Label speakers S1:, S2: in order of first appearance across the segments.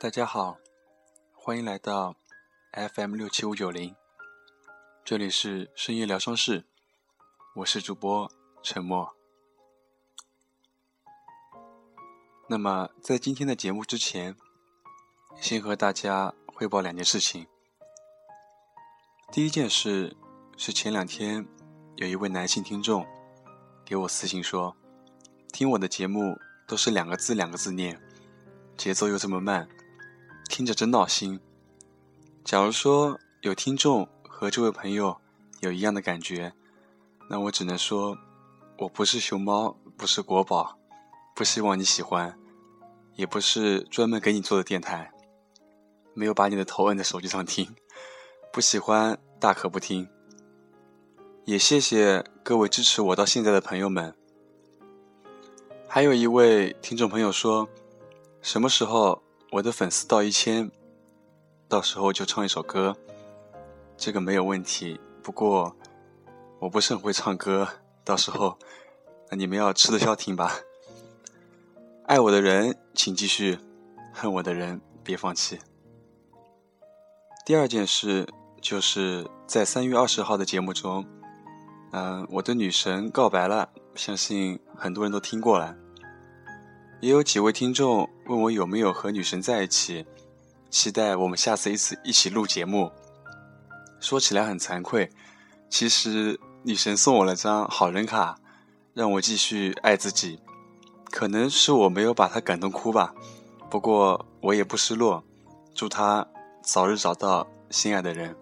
S1: 大家好，欢迎来到 FM 六七五九零，这里是深夜疗伤室，我是主播沉默。那么在今天的节目之前，先和大家汇报两件事情。第一件事是前两天有一位男性听众给我私信说，听我的节目都是两个字两个字念，节奏又这么慢。听着真闹心。假如说有听众和这位朋友有一样的感觉，那我只能说，我不是熊猫，不是国宝，不希望你喜欢，也不是专门给你做的电台，没有把你的头摁在手机上听，不喜欢大可不听。也谢谢各位支持我到现在的朋友们。还有一位听众朋友说，什么时候？我的粉丝到一千，到时候就唱一首歌，这个没有问题。不过我不是很会唱歌，到时候那你们要吃得消听吧。爱我的人请继续，恨我的人别放弃。第二件事就是在三月二十号的节目中，嗯，我的女神告白了，相信很多人都听过了。也有几位听众问我有没有和女神在一起，期待我们下次一次一起录节目。说起来很惭愧，其实女神送我了张好人卡，让我继续爱自己。可能是我没有把她感动哭吧，不过我也不失落，祝她早日找到心爱的人。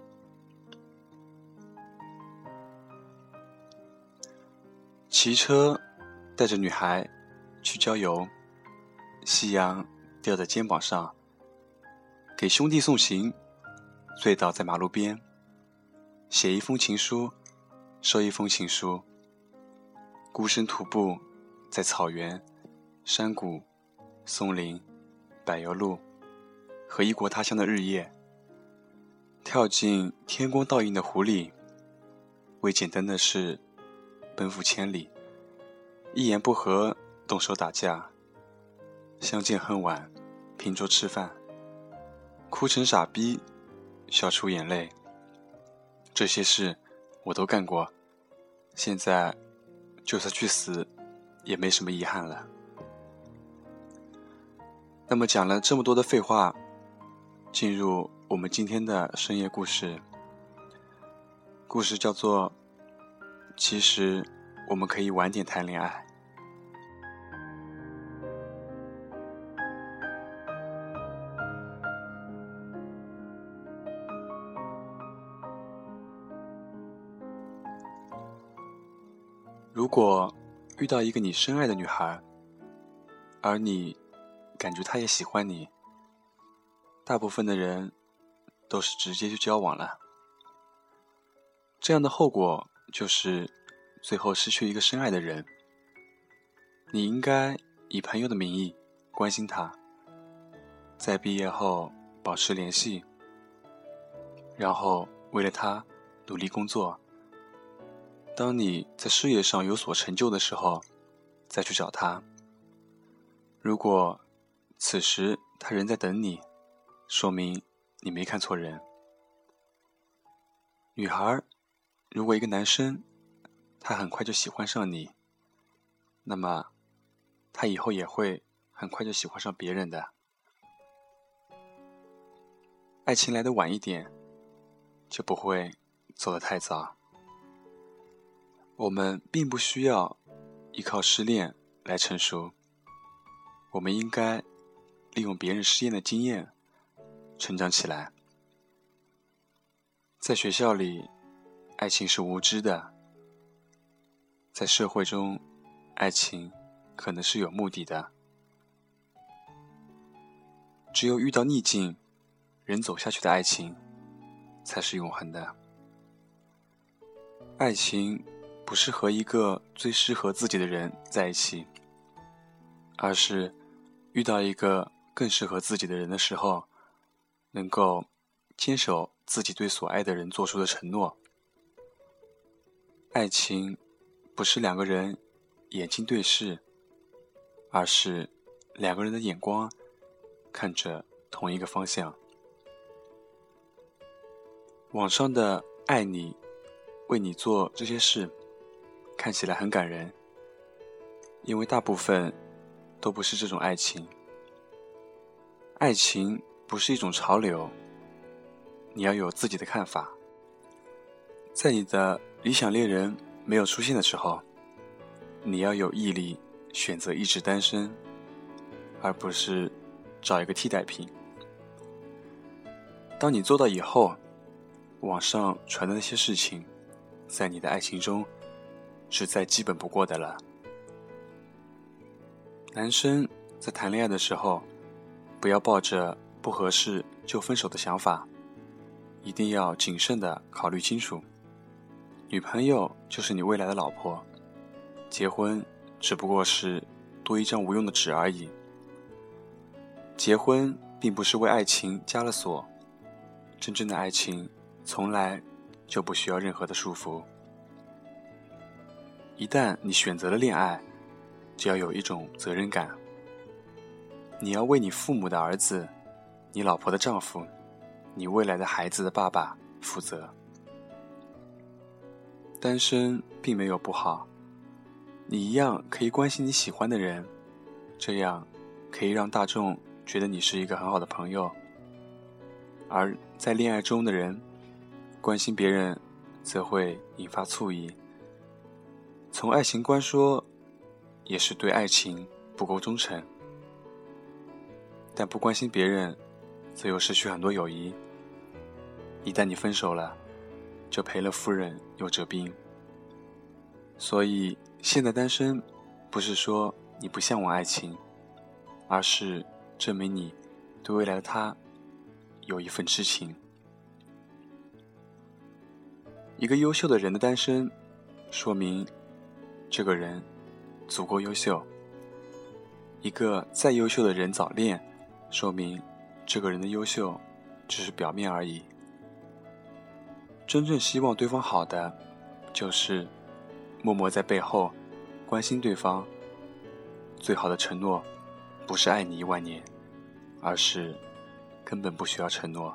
S1: 骑车带着女孩去郊游。夕阳吊在肩膀上，给兄弟送行，醉倒在马路边，写一封情书，收一封情书。孤身徒步在草原、山谷、松林、柏油路和异国他乡的日夜，跳进天光倒映的湖里，为简单的事奔赴千里，一言不合动手打架。相见恨晚，拼桌吃饭，哭成傻逼，笑出眼泪。这些事我都干过，现在就算去死，也没什么遗憾了。那么讲了这么多的废话，进入我们今天的深夜故事。故事叫做：其实我们可以晚点谈恋爱。如果遇到一个你深爱的女孩，而你感觉她也喜欢你，大部分的人都是直接就交往了。这样的后果就是最后失去一个深爱的人。你应该以朋友的名义关心她，在毕业后保持联系，然后为了她努力工作。当你在事业上有所成就的时候，再去找他。如果此时他仍在等你，说明你没看错人。女孩，如果一个男生他很快就喜欢上你，那么他以后也会很快就喜欢上别人的。爱情来的晚一点，就不会走得太早。我们并不需要依靠失恋来成熟，我们应该利用别人失恋的经验成长起来。在学校里，爱情是无知的；在社会中，爱情可能是有目的的。只有遇到逆境，人走下去的爱情才是永恒的。爱情。不是和一个最适合自己的人在一起，而是遇到一个更适合自己的人的时候，能够坚守自己对所爱的人做出的承诺。爱情不是两个人眼睛对视，而是两个人的眼光看着同一个方向。网上的爱你，为你做这些事，看起来很感人，因为大部分都不是这种爱情。爱情不是一种潮流，你要有自己的看法。在你的理想恋人没有出现的时候，你要有毅力，选择一直单身，而不是找一个替代品。当你做到以后，网上传的那些事情，在你的爱情中是再基本不过的了。男生在谈恋爱的时候，不要抱着不合适就分手的想法，一定要谨慎的考虑清楚。女朋友就是你未来的老婆，结婚只不过是多一张无用的纸而已。结婚并不是为爱情加了锁，真正的爱情。从来就不需要任何的束缚。一旦你选择了恋爱，就要有一种责任感。你要为你父母的儿子、你老婆的丈夫、你未来的孩子的爸爸负责。单身并没有不好，你一样可以关心你喜欢的人，这样可以让大众觉得你是一个很好的朋友。而在恋爱中的人。关心别人，则会引发醋意。从爱情观说，也是对爱情不够忠诚。但不关心别人，则又失去很多友谊。一旦你分手了，就赔了夫人又折兵。所以，现在单身，不是说你不向往爱情，而是证明你对未来的他有一份痴情。一个优秀的人的单身，说明这个人足够优秀；一个再优秀的人早恋，说明这个人的优秀只是表面而已。真正希望对方好的，就是默默在背后关心对方。最好的承诺，不是爱你一万年，而是根本不需要承诺。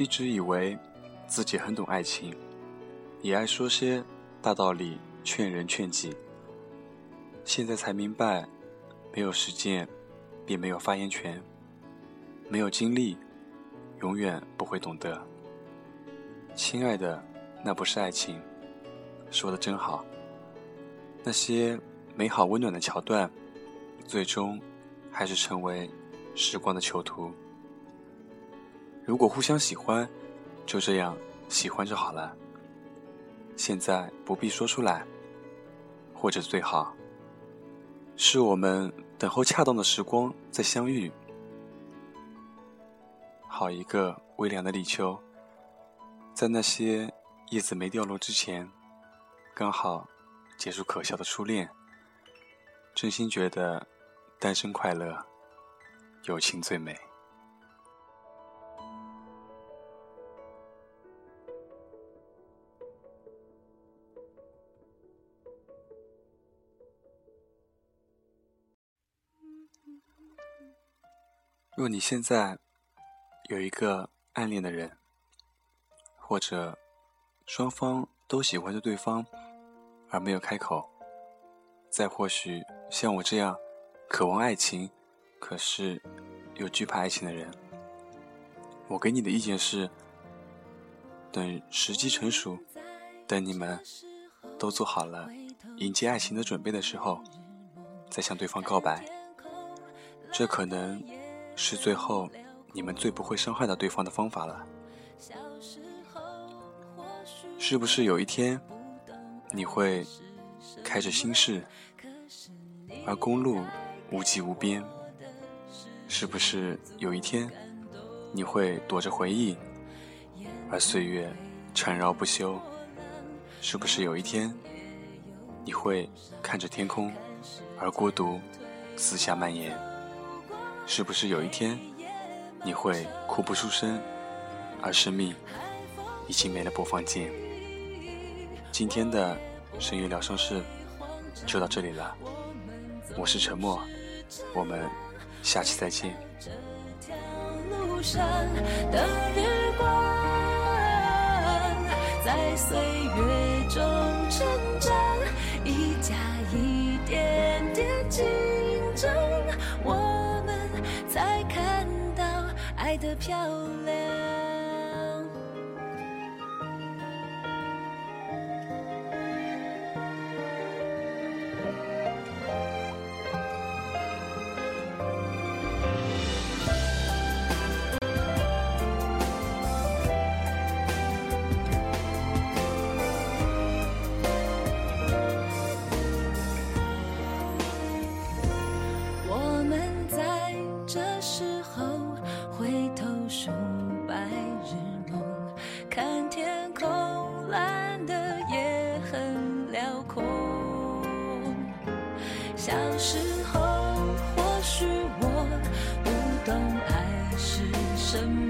S1: 一直以为自己很懂爱情，也爱说些大道理劝人劝己。现在才明白，没有实践，便没有发言权；没有经历，永远不会懂得。亲爱的，那不是爱情，说的真好。那些美好温暖的桥段，最终还是成为时光的囚徒。如果互相喜欢，就这样喜欢就好了。现在不必说出来，或者最好是我们等候恰当的时光再相遇。好一个微凉的立秋，在那些叶子没掉落之前，刚好结束可笑的初恋。真心觉得单身快乐，友情最美。若你现在有一个暗恋的人，或者双方都喜欢着对方而没有开口，再或许像我这样渴望爱情，可是又惧怕爱情的人，我给你的意见是：等时机成熟，等你们都做好了迎接爱情的准备的时候，再向对方告白。这可能。是最后你们最不会伤害到对方的方法了。是不是有一天你会开着心事，而公路无际无边？是不是有一天你会躲着回忆，而岁月缠绕不休？是不是有一天你会看着天空，而孤独四下蔓延？是不是有一天，你会哭不出声，而生命已经没了播放键。今天的声乐疗伤室就到这里了，我是沉默，我们下期再见。在岁月中成长，一加一点点爱的漂亮。
S2: 你就